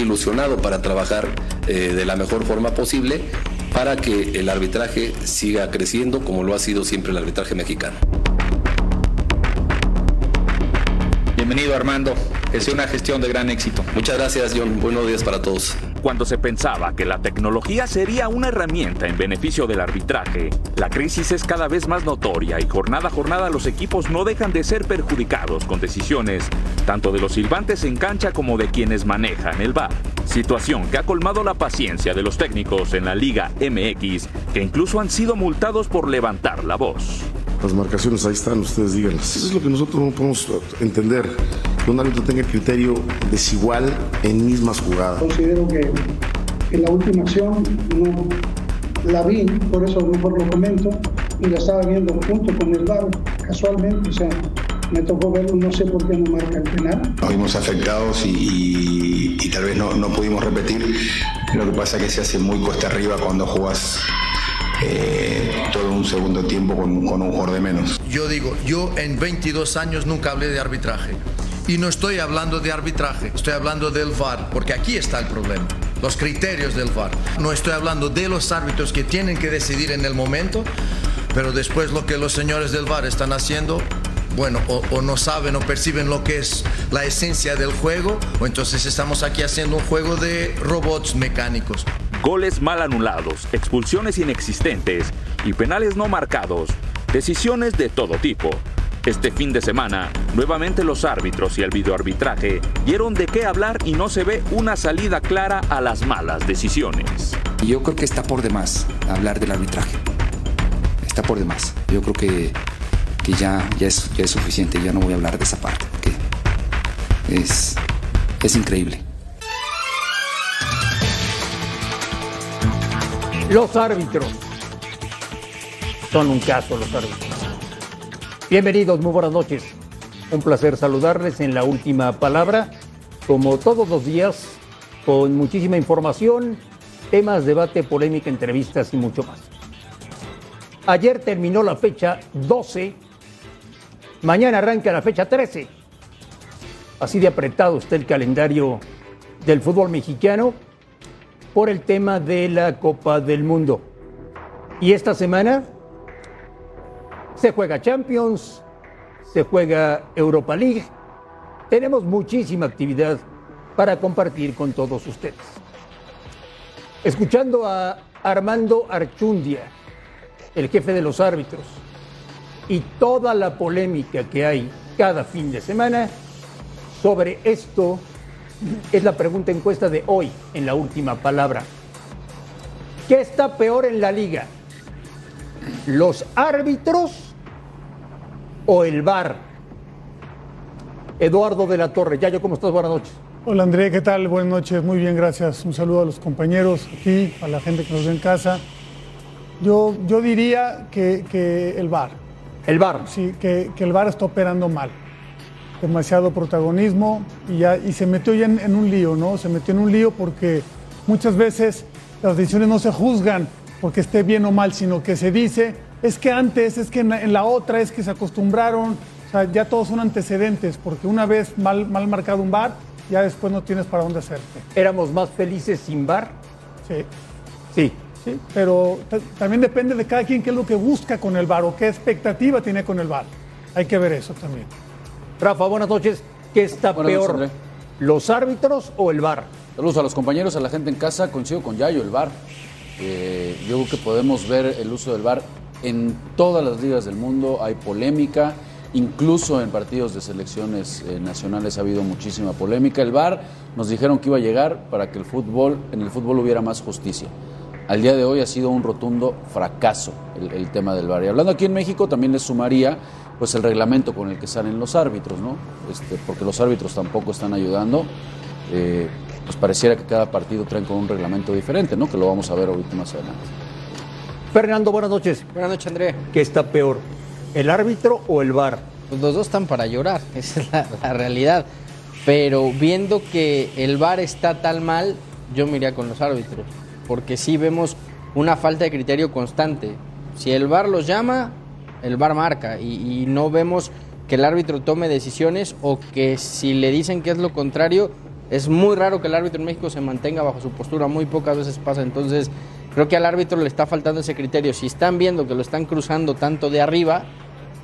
ilusionado para trabajar eh, de la mejor forma posible para que el arbitraje siga creciendo como lo ha sido siempre el arbitraje mexicano. Bienvenido Armando, es una gestión de gran éxito. Muchas gracias John, buenos días para todos. Cuando se pensaba que la tecnología sería una herramienta en beneficio del arbitraje, la crisis es cada vez más notoria y jornada a jornada los equipos no dejan de ser perjudicados con decisiones tanto de los silbantes en cancha como de quienes manejan el VAR. Situación que ha colmado la paciencia de los técnicos en la Liga MX, que incluso han sido multados por levantar la voz. Las marcaciones ahí están, ustedes díganlas. Eso es lo que nosotros no podemos entender. Que un árbitro tenga criterio desigual en mismas jugadas. Considero que, en la última acción no la vi, por eso mejor lo comento, y la estaba viendo junto con el VAR, casualmente, o sea, me tocó verlo, no sé por qué no marca el penal. Nos vimos afectados y, y, tal vez no, no, pudimos repetir. Lo que pasa es que se hace muy cuesta arriba cuando jugas eh, todo un segundo tiempo con, con un jugador de menos. Yo digo, yo en 22 años nunca hablé de arbitraje. Y no estoy hablando de arbitraje, estoy hablando del VAR, porque aquí está el problema, los criterios del VAR. No estoy hablando de los árbitros que tienen que decidir en el momento, pero después lo que los señores del VAR están haciendo, bueno, o, o, no saben o perciben lo que es la esencia del juego, o entonces estamos aquí haciendo un juego de robots mecánicos. Goles mal anulados, expulsiones inexistentes y penales no marcados, decisiones de todo tipo. Este fin de semana, nuevamente los árbitros y el videoarbitraje dieron de qué hablar y no se ve una salida clara a las malas decisiones. Yo creo que está por demás hablar del arbitraje. Está por demás. Yo creo que, que ya, ya, es, ya es suficiente. Ya no voy a hablar de esa parte. Que es, es increíble. Los árbitros. Son un caso los árbitros. Bienvenidos, muy buenas noches. Un placer saludarles en la última palabra, como todos los días, con muchísima información, temas, debate, polémica, entrevistas y mucho más. Ayer terminó la fecha 12, mañana arranca la fecha 13. Así de apretado está el calendario del fútbol mexicano por el tema de la Copa del Mundo. Y esta semana se juega Champions, se juega Europa League. Tenemos muchísima actividad para compartir con todos ustedes. Escuchando a Armando Archundia, el jefe de los árbitros, y toda la polémica que hay cada fin de semana sobre esto, es la pregunta encuesta de hoy en la última palabra. ¿Qué está peor en la liga? ¿Los árbitros o el VAR? Eduardo de la Torre, Yayo, ¿cómo estás? Buenas noches. Hola André, ¿qué tal? Buenas noches, muy bien, gracias. Un saludo a los compañeros aquí, a la gente que nos ve en casa. Yo, yo diría que, que el VAR. ¿El VAR? Sí, que, que el VAR está operando mal demasiado protagonismo y, ya, y se metió ya en, en, un lío, ¿no? Se metió en un lío porque muchas veces las decisiones no se juzgan porque esté bien o mal, sino que se dice, es que antes, es que en la, otra, es que se acostumbraron, o sea, ya todos son antecedentes, porque una vez mal, mal marcado un bar, ya después no tienes para dónde hacerte. ¿Éramos más felices sin bar? Sí. Sí. Sí, pero también depende de cada quien qué es lo que busca con el bar o qué expectativa tiene con el bar. Hay que ver eso también. Rafa, buenas noches. ¿Qué está buenas peor? Noches, ¿Los árbitros o el VAR? Saludos a los compañeros, a la gente en casa. Coincido con Yayo, el VAR. Eh, yo creo que podemos ver el uso del VAR en todas las ligas del mundo. Hay polémica. Incluso en partidos de selecciones eh, nacionales ha habido muchísima polémica. El VAR nos dijeron que iba a llegar para que el fútbol, en el fútbol hubiera más justicia. Al día de hoy ha sido un rotundo fracaso el, tema del VAR. Y hablando aquí en México, también les sumaría pues el reglamento con el que salen los árbitros, ¿no? Este, porque los árbitros tampoco están ayudando. Eh, pues pareciera que cada partido traen con un reglamento diferente, ¿no? Que lo vamos a ver ahorita más adelante. Fernando, buenas noches. Buenas noches, André. ¿Qué está peor? ¿El árbitro o el VAR? Pues los dos están para llorar, esa es la, la realidad. Pero viendo que el VAR está tan mal, yo me iría con los árbitros. Porque sí vemos una falta de criterio constante. Si el VAR los llama, el VAR marca y, y, no vemos que el árbitro tome decisiones o que si le dicen que es lo contrario, Es muy raro que el árbitro en México se mantenga bajo su postura, muy pocas veces pasa. Entonces, creo que al árbitro le está faltando ese criterio. Si están viendo que lo están cruzando tanto de arriba,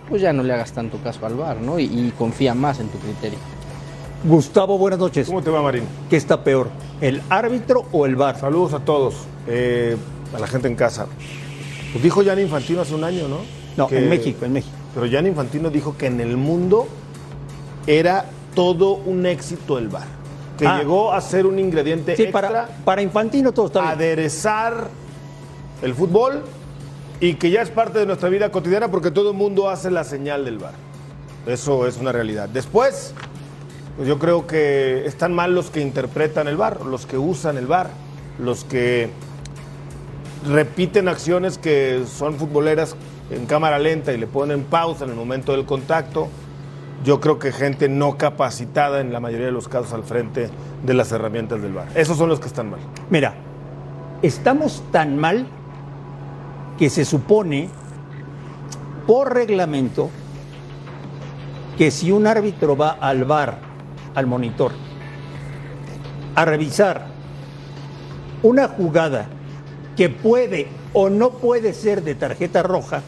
pues ya no le hagas tanto caso al VAR, ¿no? Y, y confía más en tu criterio. Gustavo, buenas noches. ¿Cómo te va, Marín? ¿Qué está peor, el árbitro o el VAR? Saludos a todos, eh, a la gente en casa. Pues dijo Gianni Infantino hace un año, ¿no? No, en México, en México. Pero Gianni Infantino dijo que en el mundo era todo un éxito el VAR. Que Ah. llegó a ser un ingrediente Sí, extra para, para Infantino todo está bien. aderezar el fútbol y que ya es parte de nuestra vida cotidiana porque todo el mundo hace la señal del VAR. Eso es una realidad. Después, pues yo creo que están mal los que interpretan el VAR, los que usan el VAR, los que repiten acciones que son futboleras en cámara lenta y le ponen pausa en el momento del contacto. Yo creo que gente no capacitada en la mayoría de los casos al frente de las herramientas del VAR. Esos son los que están mal. Mira, estamos tan mal que se supone por reglamento que si un árbitro va al bar, al monitor, a revisar una jugada que puede o no puede ser de tarjeta roja,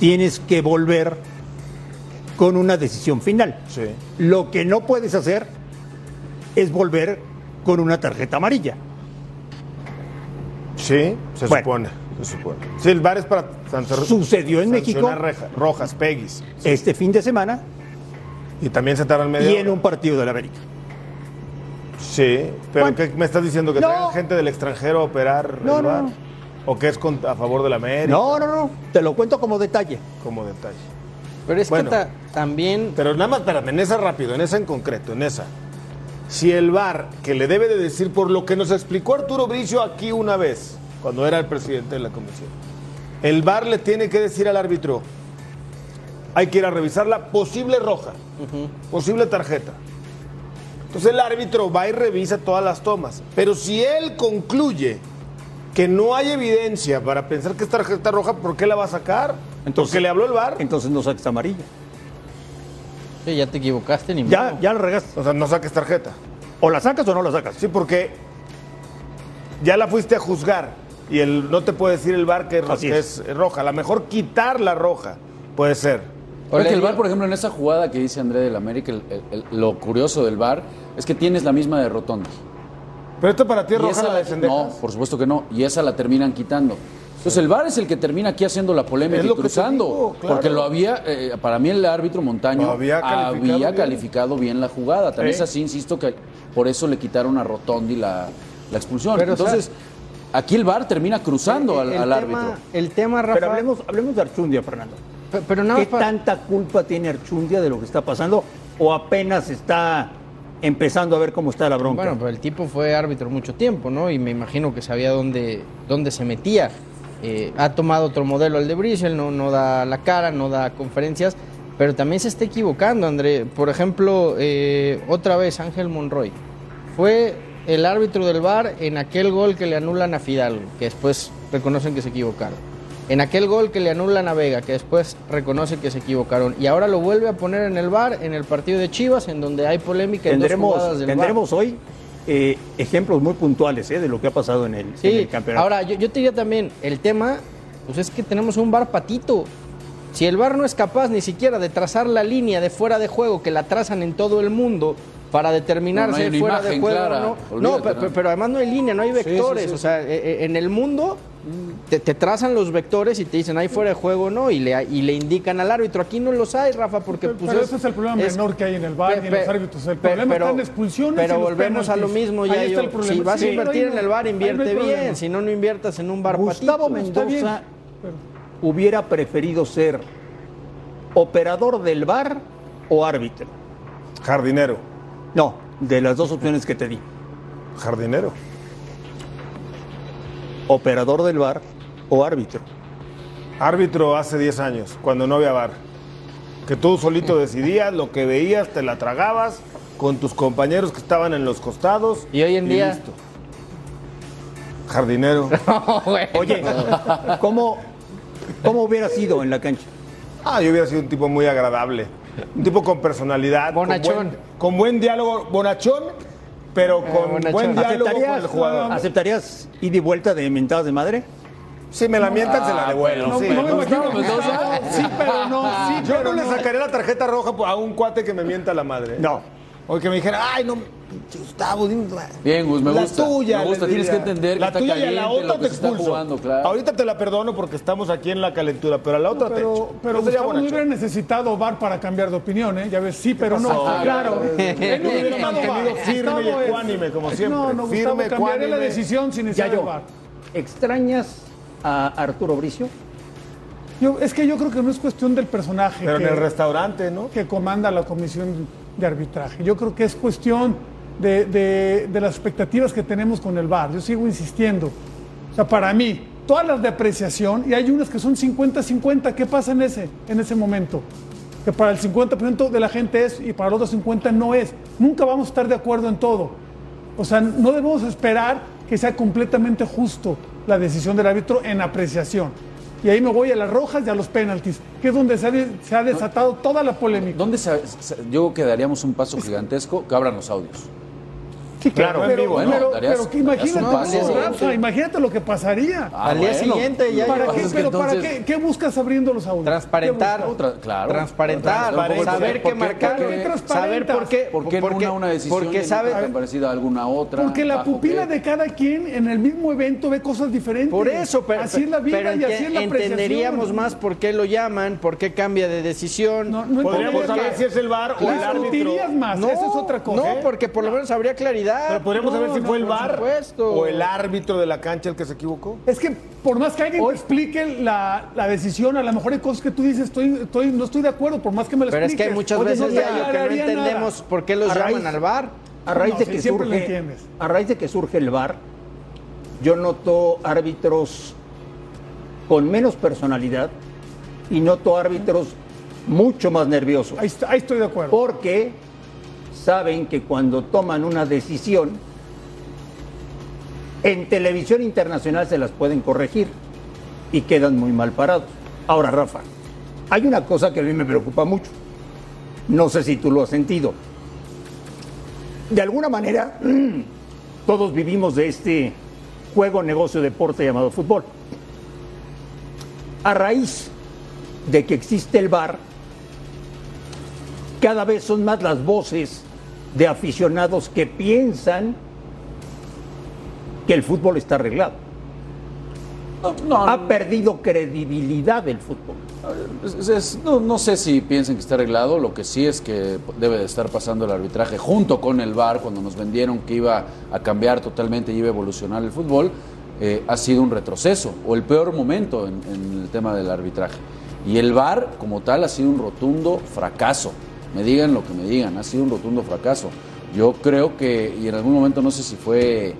tienes que volver con una decisión final. Sí. Lo que no puedes hacer es volver con una tarjeta amarilla. Sí, se Bueno. supone. Se supone. Sí, el VAR es para Sucedió en México. reja- rojas, peguis. Este fin de semana Y también se tardan media y en hora. un partido de la América. Sí, pero Bueno. ¿qué me estás diciendo? ¿Que No. traigan gente del extranjero a operar No, el no, VAR? no. ¿O que es a favor de la América? No, no, no. Te lo cuento como detalle. Como detalle. Pero es Bueno. que ta- también Pero nada más, espérame, en esa rápido, en esa en concreto, en esa. Si el VAR, que le debe de decir por lo que nos explicó Arturo Bricio aquí una vez, cuando era el presidente de la comisión, el VAR le tiene que decir al árbitro, hay que ir a revisarla, posible roja, posible tarjeta. Entonces el árbitro va y revisa todas las tomas. Pero si él concluye que no hay evidencia para pensar que es tarjeta roja, ¿por qué la va a sacar? Entonces- Porque le habló el VAR. Entonces no saques amarilla. sí, ya te equivocaste ni Ya, modo. ya la regaste. O sea, no saques tarjeta. O la sacas o no la sacas. Sí, porque ya la fuiste a juzgar y el, no te puede decir el VAR que, Así que es. es. roja. A lo mejor quitar la roja puede ser. Creo que el VAR, por ejemplo, en esa jugada que dice André del América, el- el- el- lo curioso del VAR es que tienes la misma de Rotondi. Pero esto para ti es roja esa la de Sendejas. No, por supuesto que no. Y esa la terminan quitando. Entonces el VAR es el que termina aquí haciendo la polémica y cruzando. digo, claro. Porque lo había, eh, para mí el árbitro Montaño había calificado había bien. calificado bien la jugada. También es así, insisto, que por eso le quitaron a Rotondi la, la expulsión. Pero, o sea, Entonces, aquí el VAR termina cruzando al, el, al tema, árbitro. el tema, Rafa, Pero hablemos, hablemos de Archundia, Fernando. pe- pero nada ¿Qué para- tanta culpa tiene Archundia de lo que está pasando? ¿O apenas está empezando a ver cómo está la bronca? Bueno, pero el tipo fue árbitro mucho tiempo, ¿no? Y me imagino que sabía dónde, dónde se metía. Eh, ha tomado otro modelo al de Brice, él no, no da la cara, no da conferencias, pero también se está equivocando, André. Por ejemplo, eh, otra vez Ángel Monroy. Fue el árbitro del VAR en aquel gol que le anulan a Fidalgo, que después reconocen que se equivocaron. En aquel gol que le anulan a Vega, que después reconoce que se equivocaron. Y ahora lo vuelve a poner en el VAR en el partido de Chivas, en donde hay polémica en dos jugadas del tendremos hoy eh, ejemplos muy puntuales eh, de lo que ha pasado en el, en Sí, el campeonato. ahora yo, yo te diría también, el tema, pues es que tenemos un bar patito. Si el bar no es capaz ni siquiera de trazar la línea de fuera de juego que la trazan en todo el mundo para determinar No, no fuera de juego clara, o no. olvídate, No, pe- ¿no? pe- pero además no hay línea, no hay Sí, sí, vectores. sí. O sea, eh, eh, en el mundo te, te trazan los vectores y te dicen hay fuera de juego o no y le, y le indican al árbitro. Aquí no los hay, Rafa, porque pues pero ese es el problema es- menor que hay en el VAR y en los árbitros. El pe- problema pero- está en expulsiones Pero y los volvemos a lo mismo, Ahí ya está yo. el problema. Si vas Sí, a invertir ahí no- en el bar, ahí invierte bien. Si no, no inviertas en un bar Gustavo Mendoza pero- hubiera preferido ser operador del bar o árbitro. Jardinero. No, de las dos opciones que te di. Jardinero. Operador del bar o árbitro. Árbitro hace 10 años, cuando no había VAR. Que tú solito decidías, lo que veías, te la tragabas con tus compañeros que estaban en los costados. Y hoy en día. listo. Jardinero. Oye, ¿cómo, ¿cómo hubiera sido en la cancha? Ah, yo hubiera sido un tipo muy agradable. Un tipo con personalidad. Bonachón. Con buen, con buen diálogo. Bonachón, pero con bonachón. buen diálogo con el ¿Aceptarías, jugador. ¿Aceptarías ida y vuelta de mentadas de madre? Si me la mientan, se la devuelvo. No, sí. no me imagino. Mendoza. Sí, pero no. Sí, Yo pero no le no. sacaría la tarjeta roja a un cuate que me mienta la madre. No. O que me dijera, ay, no, Gustavo, dime la, Bien, Gus, me la gusta. tuya. Me gusta, tienes que entender que La está tuya y a la otra lo que te expulso. jugando, claro. Ahorita te la perdono porque estamos aquí en la calentura, pero a la otra te Pero, echo. pero sería Gustavo no hubiera necesitado VAR para cambiar de opinión, ¿eh? Ya ves, sí, pero no. pasó? Claro. Él no hubiera mantenido firme y ecuánime, como siempre. No, no, Firme, Gustavo, cambiaría la decisión sin necesidad de yo. VAR. ¿Extrañas a Arturo Bricio? Yo, es que yo creo que no es cuestión del personaje Pero en que, el restaurante, ¿no? que comanda la comisión de arbitraje. Yo creo que es cuestión de, de- de las expectativas que tenemos con el VAR. Yo sigo insistiendo. O sea, para mí, todas las de apreciación, y hay unas que son 50-50, ¿qué pasa en ese, en ese momento? Que para el 50% de la gente es y para el otro 50% no es. Nunca vamos a estar de acuerdo en todo. O sea, no debemos esperar que sea completamente justo la decisión del árbitro en apreciación. Y ahí me voy a las rojas y a los penaltis, que es donde se ha, de- se ha desatado toda la polémica. ¿Dónde se- se- yo creo que daríamos un paso gigantesco que abran los audios? Sí, claro, en pero, vivo, ¿no? pero, Darías- pero que imagínate, un paso. Rafa, imagínate lo que pasaría. Ah, Al día bueno. siguiente ya ¿Para qué, pero ¿para qué, qué buscas abriendo los audios? Transparentar. Otra- claro. transparentar, saber ¿Por qué marcar, ¿Por qué saber por qué, ¿Por qué en porque- una una decisión porque en sabe, parecida a alguna otra? Porque la ¿Bajo pupila qué? de cada quien en el mismo evento ve cosas diferentes. Por eso, pero, así es la vida pero y así es la entenderíamos más por qué lo llaman, por qué cambia de decisión. No, no Podríamos saber si es el VAR o el árbitro. Discutirías más, No, eso es otra cosa. No, porque por lo menos habría claridad. Pero podríamos No, saber si no, fue el VAR supuesto. o el árbitro de la cancha el que se equivocó. Es que por más que alguien te explique la, la decisión, a lo mejor hay cosas que tú dices, estoy, estoy, no estoy de acuerdo, por más que me lo Pero es que hay muchas Oye, veces ya que no nada. entendemos por qué los A llaman al bar. A raíz No, de que surge, entiendes. a raíz de que surge el VAR, yo noto árbitros con menos personalidad y noto árbitros mucho más nerviosos. Ahí, ahí estoy de acuerdo. Porque saben que cuando toman una decisión, en televisión internacional se las pueden corregir y quedan muy mal parados. Ahora, Rafa, hay una cosa que a mí me preocupa mucho. No sé si tú lo has sentido. De alguna manera, todos vivimos de este juego, negocio, deporte llamado fútbol. A raíz de que existe el VAR, cada vez son más las voces de aficionados que piensan que el fútbol está arreglado. ha perdido credibilidad el fútbol. Es- es- no, no sé si piensen que está arreglado, lo que sí es que debe de estar pasando el arbitraje junto con el VAR cuando nos vendieron que iba a cambiar totalmente y iba a evolucionar el fútbol, eh, ha sido un retroceso o el peor momento en, en el tema del arbitraje. Y el VAR como tal ha sido un rotundo fracaso. Me digan lo que me digan, ha sido un rotundo fracaso. Yo creo que, y en algún momento no sé si fue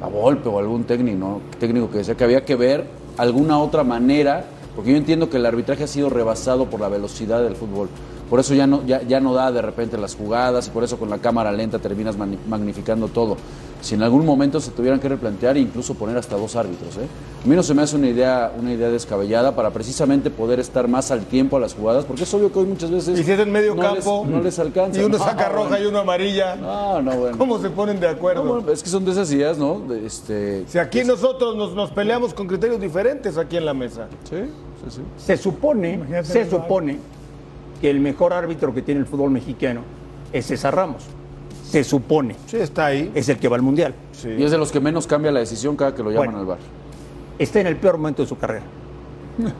a Volpe o algún técnico, técnico que decía que había que ver alguna otra manera, porque yo entiendo que el arbitraje ha sido rebasado por la velocidad del fútbol. Por eso ya no, ya, ya no da de repente las jugadas y por eso con la cámara lenta terminas magnificando todo. Si en algún momento se tuvieran que replantear e incluso poner hasta dos árbitros. ¿eh? A mí no se me hace una idea, una idea descabellada para precisamente poder estar más al tiempo a las jugadas, porque es obvio que hoy muchas veces... Y si es en medio no campo les- no les alcanza. y uno No, saca roja bueno. y uno amarilla. No, no, bueno. ¿Cómo se ponen de acuerdo? No, bueno, es que son de esas ideas, ¿no? De, este, Si aquí nosotros nos, nos peleamos con criterios diferentes aquí en la mesa. Sí, sí, sí. Se supone, Imagínate se supone el mejor árbitro que tiene el fútbol mexicano es César Ramos. Se supone. Sí, está ahí. Es el que va al mundial. Sí. Y es de los que menos cambia la decisión cada que lo llaman Bueno. al bar. Está en el peor momento de su carrera.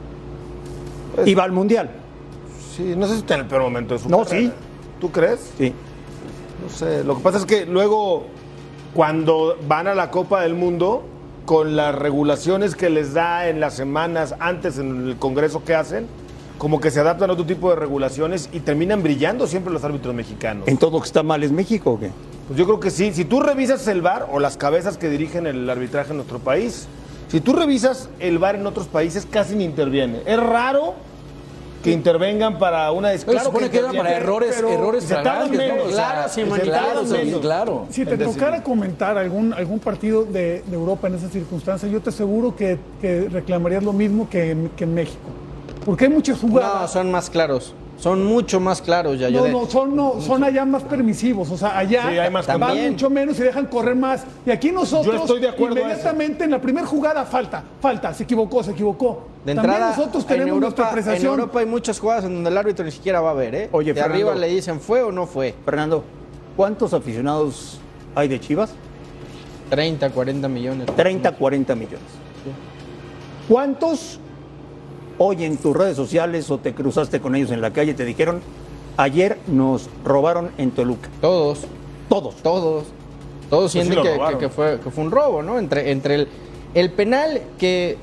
Y va al mundial. Sí, no sé si está en el peor momento de su No, carrera. sí. ¿Tú crees? Sí. No sé. Lo que pasa es que luego, cuando van a la Copa del Mundo, con las regulaciones que les da en las semanas antes en el Congreso que hacen, como que se adaptan a otro tipo de regulaciones y terminan brillando siempre los árbitros mexicanos. ¿En todo lo que está mal es México o qué? Pues yo creo que sí. Si tú revisas el VAR o las cabezas que dirigen el arbitraje en nuestro país, si tú revisas el VAR en otros países, casi ni interviene. Es raro que intervengan para una des- Pero se supone que era intervienen, para errores, pero errores se tardan flagrantes, ¿no? menos. O sea, Claro, claro. Si te tocara comentar algún, algún partido de, de Europa en esas circunstancias, yo te aseguro que, que reclamarías lo mismo que en, que en México. Porque hay muchas No, jugadas. son más claros. Son mucho más claros ya. No, no, son, no, son allá más permisivos. O sea, allá Sí, hay más van mucho menos y dejan correr más. Y aquí nosotros, Yo estoy de acuerdo inmediatamente en la primera jugada, falta, falta, se equivocó, se equivocó. De También entrada, nosotros en tenemos nuestra Europa, en apreciación. Europa hay muchas jugadas en donde el árbitro ni siquiera va a ver, ¿eh? Oye, de Fernando. arriba le dicen fue o no fue. Fernando, ¿cuántos aficionados hay de Chivas? 30, 40 millones. 30, 40 millones. ¿Cuántos hoy en tus redes sociales o te cruzaste con ellos en la calle te dijeron, ayer nos robaron en Toluca? Todos. Todos. Todos. Todos Pues sí sienten que, robaron. que- que fue, que fue un robo, ¿no? Entre, entre el, el penal que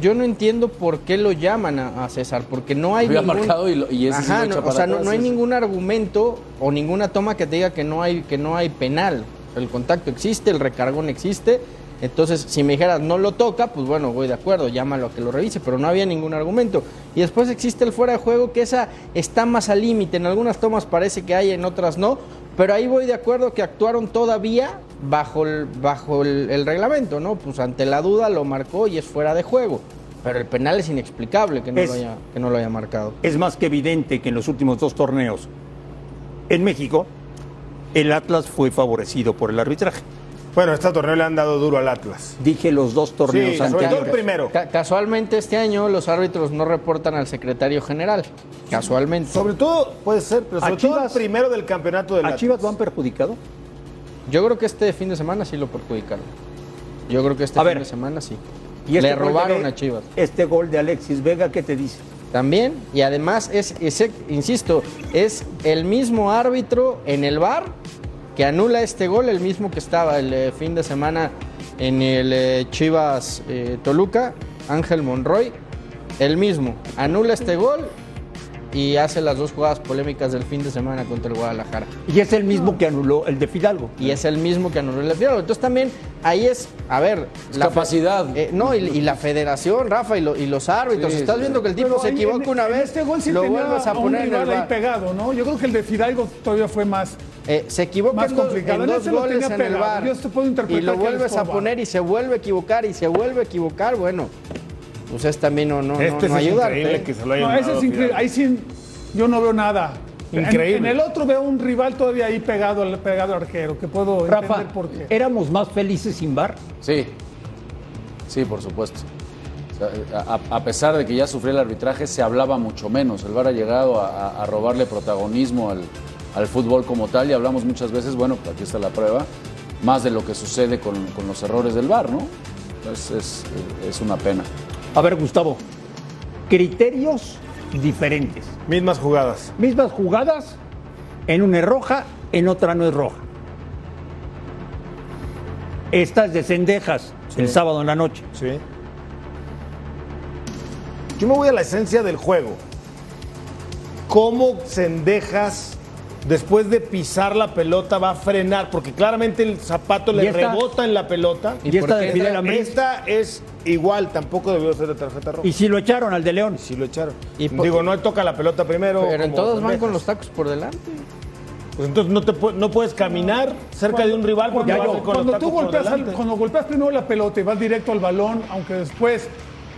yo no entiendo por qué lo llaman a, a César, porque no hay Había ningún... marcado y lo- y ese Ajá, no, o sea, no, hay ningún argumento o ninguna toma que te diga que no hay, que no hay penal. El contacto existe, el recargón existe. Entonces, si me dijeras no lo toca, pues bueno, voy de acuerdo, llámalo a que lo revise, pero no había ningún argumento. Y después existe el fuera de juego, que esa está más al límite. En algunas tomas parece que hay, en otras no. Pero ahí voy de acuerdo que actuaron todavía bajo el, bajo el, el reglamento, ¿no? Pues ante la duda lo marcó y es fuera de juego. Pero el penal es inexplicable que no, Es- lo, haya, que no lo haya marcado. Es más que evidente que en los últimos dos torneos en México, el Atlas fue favorecido por el arbitraje. Bueno, este torneo le han dado duro al Atlas. Dije los dos torneos Sí, sobre todo el anteriores. primero. Ca- casualmente este año los árbitros no reportan al secretario general. Casualmente. Sobre todo, puede ser, pero ¿A sobre todo el primero del campeonato del ¿A Atlas. Chivas lo han perjudicado? Yo creo que este fin de semana sí lo perjudicaron. Yo creo que este A fin ver. de semana sí. Y este Le de robaron a Chivas. Este gol de Alexis Vega, ¿qué te dice? También, y además es, es- insisto, es el mismo árbitro en el bar que anula este gol, el mismo que estaba el eh, fin de semana en el eh, Chivas eh, Toluca, Ángel Monroy, el mismo, anula este gol y hace las dos jugadas polémicas del fin de semana contra el Guadalajara. Y es el mismo que anuló el de Fidalgo. Y es el mismo que anuló el Fidalgo. Entonces también ahí es, a ver, Es capacidad. eh, no, y, y la federación, Rafa, y, lo- y los árbitros. Sí, Estás sí, viendo que el tipo Pero se equivoca en- una en vez, Este gol sí lo tenía vuelves a poner en el rival ahí pegado, ¿no? Yo creo que el de Fidalgo todavía fue más. Eh, se equivoca Más en dos, complicado. en En dos lo goles en el pegado. bar. Yo te puedo interpretar y lo vuelves a poner y se vuelve a equivocar y se vuelve a equivocar. Bueno, pues es también no, no, Este no, no es ayudarte, increíble ¿eh? que se lo hayan No, ese es increíble. Ahí sí, yo no veo nada. Increíble. En, el otro veo un rival todavía ahí pegado al, pegado al arquero, que puedo Rafa, entender por qué. ¿éramos más felices sin bar? Sí, sí, por supuesto. A, a pesar de que ya sufrió el arbitraje, se hablaba mucho menos. El VAR ha llegado a, a- a robarle protagonismo al, al fútbol como tal y hablamos muchas veces, bueno, pues aquí está la prueba, más de lo que sucede con, con los errores del VAR, ¿no? Es, es- es una pena. A ver, Gustavo, criterios diferentes. Mismas jugadas. Mismas jugadas, en una es roja, en otra no es roja. Estas de cendejas el sábado en la noche. Sí. Yo me voy a la esencia del juego. ¿Cómo Cendejas, después de pisar la pelota, va a frenar? Porque claramente el zapato ¿Y le esta? rebota en la pelota. ¿Y esta de Esta- Fidel Ambriz? Esta es igual, tampoco debió ser de tarjeta roja. Y si lo echaron al de León. Sí lo echaron. Y Digo, no toca la pelota primero. Pero en todos van con los tacos por delante. Pues entonces no, te no puedes caminar cerca de un rival porque Cuando, vas con los cuando tú tacos por golpeas, delante. cuando golpeas primero la pelota y vas directo al balón, aunque después,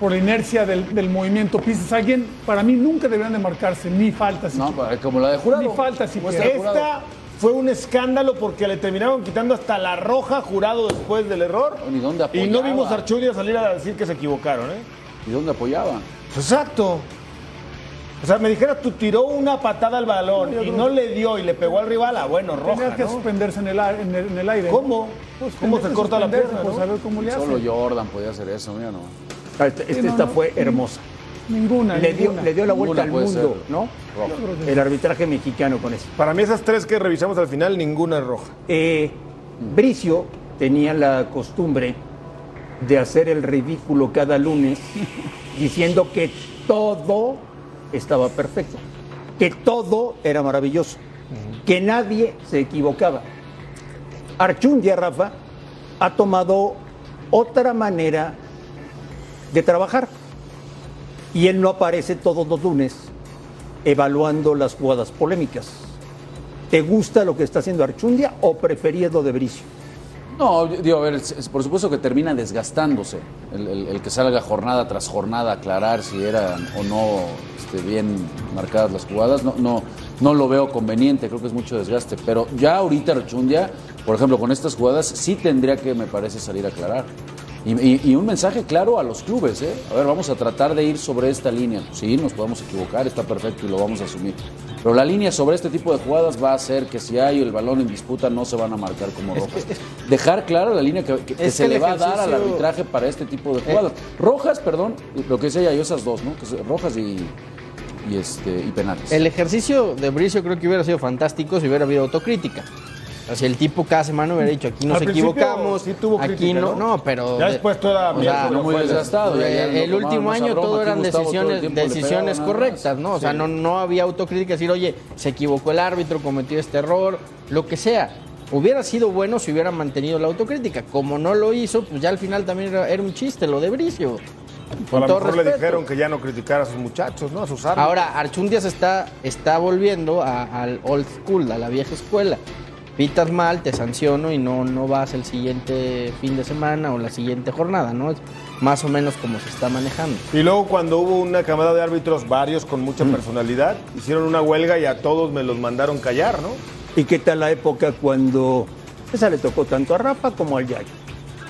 por la inercia del, del movimiento, pises a alguien, para mí nunca deberían de marcarse, ni falta No, siquiera. como la de jurado. Ni falta siquiera. Muestra jurado. Esta fue un escándalo porque le terminaron quitando hasta la roja jurado después del error. ¿Y dónde Y no vimos a Archudia salir a decir que se equivocaron, ¿eh? ¿Y dónde apoyaba? Pues exacto. O sea, me dijeras, tú tiró una patada al balón y no que- le dio y le pegó al rival, ah, bueno, Tenía roja, que ¿no? suspenderse en el, aire- en el- en el aire. ¿Cómo? Pues ¿Cómo tenía se que corta la pierna, Pues no? a ver cómo le hace. Solo Jordan podía hacer eso, mira, no. Ah, Esta, esta- no, esta no. fue hermosa. Ninguna, Le dio, ninguna. le dio la vuelta Ninguna al mundo, ser ¿no? roja. El arbitraje mexicano con eso. Para mí esas tres que revisamos al final, ninguna es roja. Eh, Bricio tenía la costumbre de hacer el ridículo cada lunes diciendo que todo estaba perfecto, que todo era maravilloso, que nadie se equivocaba. Archundia, Rafa, ha tomado otra manera de trabajar y él no aparece todos los lunes evaluando las jugadas polémicas. ¿Te gusta lo que está haciendo Archundia o preferías lo de Bricio? No, digo, a ver, por supuesto que termina desgastándose el que salga jornada tras jornada a aclarar si eran o no este, bien marcadas las jugadas. No, no, no lo veo conveniente, creo que es mucho desgaste. Pero ya ahorita Archundia, por ejemplo, con estas jugadas, sí tendría que, me parece, salir a aclarar. Y, y- y un mensaje claro a los clubes, ¿eh? A ver, vamos a tratar de ir sobre esta línea. Sí, nos podemos equivocar, está perfecto y lo vamos a asumir. Pero la línea sobre este tipo de jugadas va a ser que si hay el balón en disputa no se van a marcar como rojas. Dejar clara la línea que, que- que Es se que le va a dar al arbitraje para este tipo de jugadas. Rojas, perdón, lo que decía yo, esas dos, ¿no? Que rojas y, y, este, y penales. El ejercicio de Bricio creo que hubiera sido fantástico si hubiera habido autocrítica. O sea, el tipo cada semana hubiera dicho, aquí nos Al equivocamos, sí tuvo aquí crítica, no, ¿no? no, pero... Ya después todo era o sea, muy desgastado. ya- ya el, lo último a año broma, todo aquí eran Gustavo decisiones, decisiones correctas. ¿no? O sea, Sí. no, no había autocrítica, decir, oye, se equivocó el árbitro, cometió este error, lo que sea. Hubiera sido bueno si hubiera mantenido la autocrítica. Como no lo hizo, pues ya al final también era, era un chiste lo de Bricio. A Con lo todo mejor le dijeron que ya no criticara a sus muchachos, ¿no? A sus árbitros. Ahora, Archundias está, está volviendo a- al old school, a la vieja escuela. Pitas mal, te sanciono y no, no vas el siguiente fin de semana o la siguiente jornada, ¿no? Es más o menos como se está manejando. Y luego cuando hubo una camada de árbitros, varios con Mm. mucha personalidad, hicieron una huelga y a todos me los mandaron callar, ¿no? ¿Y qué tal la época cuando, esa le tocó tanto a Rafa como al Yayo,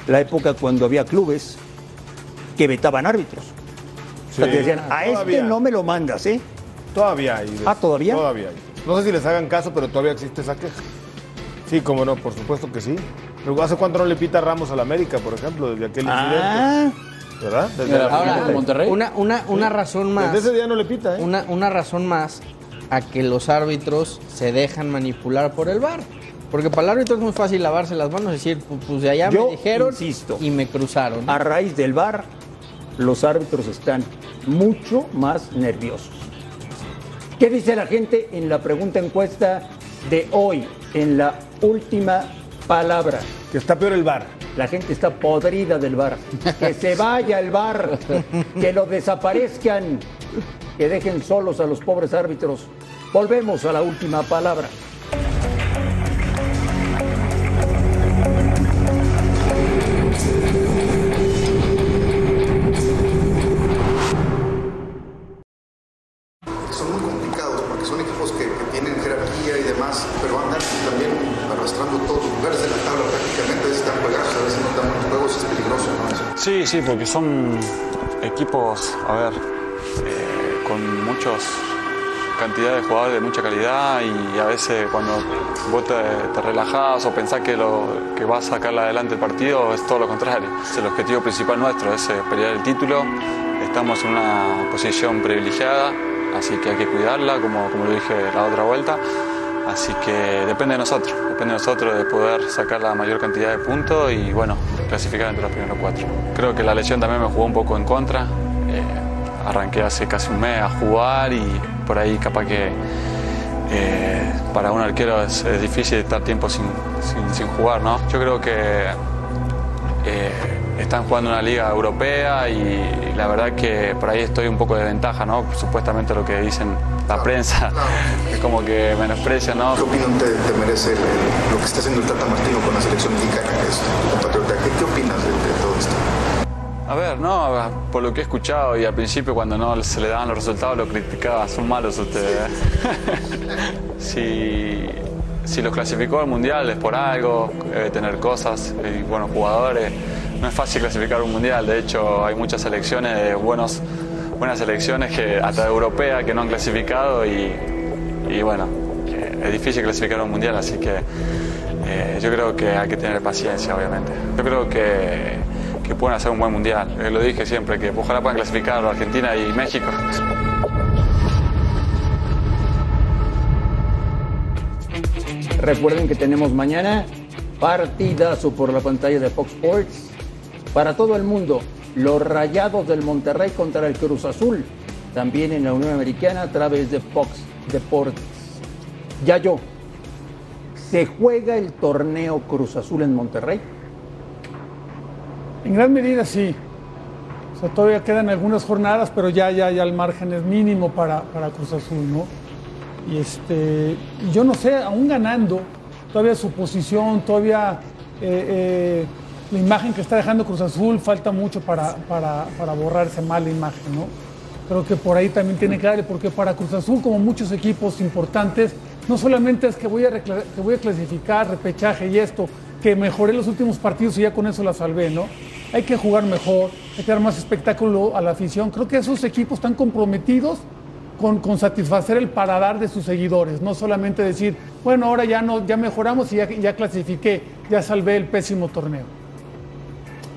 la época cuando había clubes que vetaban árbitros? o sea, que decían, a Todavía. este no me lo mandas, ¿eh? Todavía hay. Ah, ¿todavía? Todavía hay. No sé si les hagan caso, pero todavía existe esa queja. Sí, cómo no, por supuesto que sí. Pero ¿Hace cuánto no le pita Ramos a la América, por ejemplo, desde aquel Ah. incidente? ¿Verdad? Desde Mira, la Ahora, final. Monterrey? una, una, una Sí. razón más. Desde ese día no le pita, ¿eh? Una, una razón más a que los árbitros se dejan manipular por el VAR. Porque para el árbitro es muy fácil lavarse las manos y decir, "Pu- pues de allá Yo me dijeron insisto. y me cruzaron. A raíz del VAR, los árbitros están mucho más nerviosos. ¿Qué dice la gente en la pregunta encuesta de hoy, en la última palabra? Que está peor el bar. La gente está podrida del bar. Que se vaya el bar, que lo desaparezcan, que dejen solos a los pobres árbitros. Volvemos a la última palabra. Sí, porque son equipos, a ver, eh, con muchos cantidad de jugadores de mucha calidad y a veces cuando vos te, te relajás o pensás que, lo, que vas a sacar adelante el partido es todo lo contrario. El objetivo principal nuestro, es eh, pelear el título. Estamos en una posición privilegiada, así que hay que cuidarla, como, como lo dije la otra vuelta. Así que depende de nosotros, depende de nosotros de poder sacar la mayor cantidad de puntos y bueno, clasificar entre los primeros cuatro. Creo que la lesión también me jugó un poco en contra. Eh, arranqué hace casi un mes a jugar y por ahí capaz que eh, para un arquero es, es difícil estar tiempo sin, sin- jugar, ¿no? Yo creo que eh, están jugando una liga europea y la verdad que por ahí estoy un poco de ventaja, ¿no? Supuestamente lo que dicen la prensa es como que menosprecia, ¿no? ¿Qué opinión te, te merece el- el- lo que está haciendo el Tata Martino con la selección mexicana, que es compatriota? ¿Qué, qué opinas de, de todo esto? A ver, no, por lo que he escuchado y al principio cuando no se le daban los resultados lo criticaba, son malos ustedes. si, si los clasificó al mundial es por algo, debe tener cosas y buenos jugadores. No es fácil clasificar un mundial, de hecho hay muchas selecciones buenos, buenas selecciones que hasta europeas que no han clasificado y, bueno, es difícil clasificar un mundial, así que eh, yo creo que hay que tener paciencia, obviamente. Yo creo que, que pueden hacer un buen mundial. Eh, lo dije siempre, que ojalá puedan clasificar Argentina y México. Recuerden que tenemos mañana partidazo por la pantalla de Fox Sports para todo el mundo. Los Rayados del Monterrey contra el Cruz Azul, también en la Unión Americana a través de Fox Deportes. Ya yo, ¿se juega el torneo Cruz Azul en Monterrey? En gran medida sí. O sea, todavía quedan algunas jornadas, pero ya, ya, ya el margen es mínimo para, para Cruz Azul, ¿no? Y este, yo no sé, aún ganando, todavía su posición, todavía eh, la imagen que está dejando Cruz Azul falta mucho para, para, para borrar esa mala imagen, ¿no? Creo que por ahí también tiene que darle, porque para Cruz Azul, como muchos equipos importantes, no solamente es que voy a, que voy a clasificar, repechaje y esto, que mejoré los últimos partidos y ya con eso la salvé, ¿no? Hay que jugar mejor, hay que dar más espectáculo a la afición. Creo que esos equipos están comprometidos con, con satisfacer el paladar de sus seguidores, no solamente decir, bueno, ahora ya, no, ya mejoramos y ya, ya clasifiqué, ya salvé el pésimo torneo.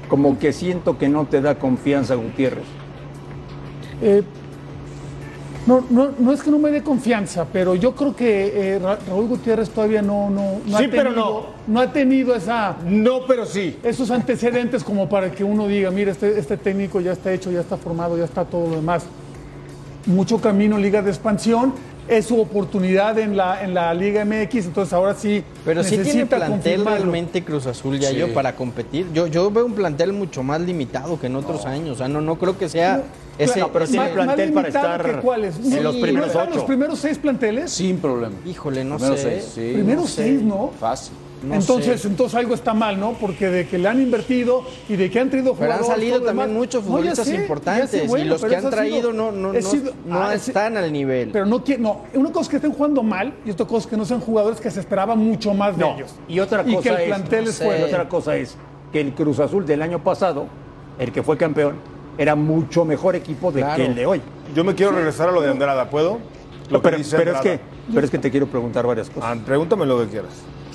Como que siento que no te da confianza Gutiérrez. Eh, no, no, no es que no me dé confianza, pero yo creo que eh, Ra- Raúl Gutiérrez todavía no, no, no Sí, ha pero tenido, no ha tenido esa, No, pero sí. esos antecedentes como para que uno diga, mira, este, este técnico ya está hecho, ya está formado, ya está todo lo demás. Mucho camino en Liga de Expansión, es su oportunidad en la, en la Liga MX, entonces ahora sí Pero sí tiene necesita plantel realmente Cruz Azul ya Sí. yo para competir. Yo, yo veo un plantel mucho más limitado que en otros años. O sea, no, no creo que sea ese. Claro, pero tiene plantel para estar cuáles? Sí, ¿No- los primeros ¿no ocho. los primeros seis planteles? Sin problema. Híjole, no Primero sé. seis, sí. Primero no sé. seis, ¿no? Fácil. No entonces, sé. entonces algo está mal, ¿no? Porque de que le han invertido y de que han traído Pero han jugadores. salido también demás. muchos No, futbolistas sé, importantes sé, bueno, y los que han ha traído sido- no, no, no, sido- no ah, ese- están al nivel. Pero no, no, una cosa es que estén jugando mal y otra cosa es que no sean jugadores que se esperaba mucho más de No, ellos. y otra cosa y que el es, plantel no es sé, fuerte. otra cosa es que el Cruz Azul del año pasado, el que fue campeón, era mucho mejor equipo de que el de hoy. Yo me quiero regresar a lo de Andrada, ¿puedo? Lo pero, dice pero es que, pero es que te quiero preguntar varias cosas. Ah, pregúntame lo que quieras.